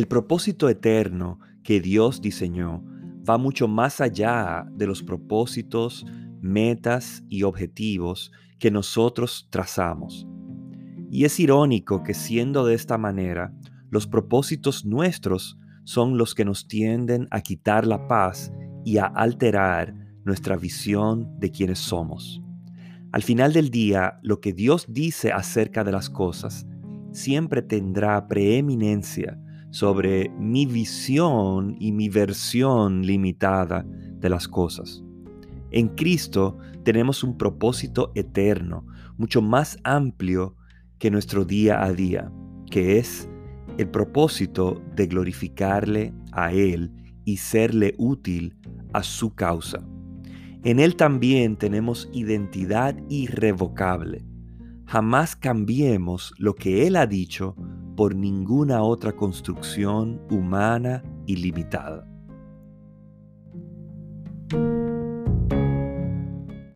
El propósito eterno que Dios diseñó va mucho más allá de los propósitos, metas y objetivos que nosotros trazamos. Y es irónico que siendo de esta manera, los propósitos nuestros son los que nos tienden a quitar la paz y a alterar nuestra visión de quienes somos. Al final del día, lo que Dios dice acerca de las cosas siempre tendrá preeminencia sobre mi visión y mi versión limitada de las cosas. En Cristo tenemos un propósito eterno, mucho más amplio que nuestro día a día, que es el propósito de glorificarle a Él y serle útil a su causa. En Él también tenemos identidad irrevocable. Jamás cambiemos lo que Él ha dicho por ninguna otra construcción humana ilimitada.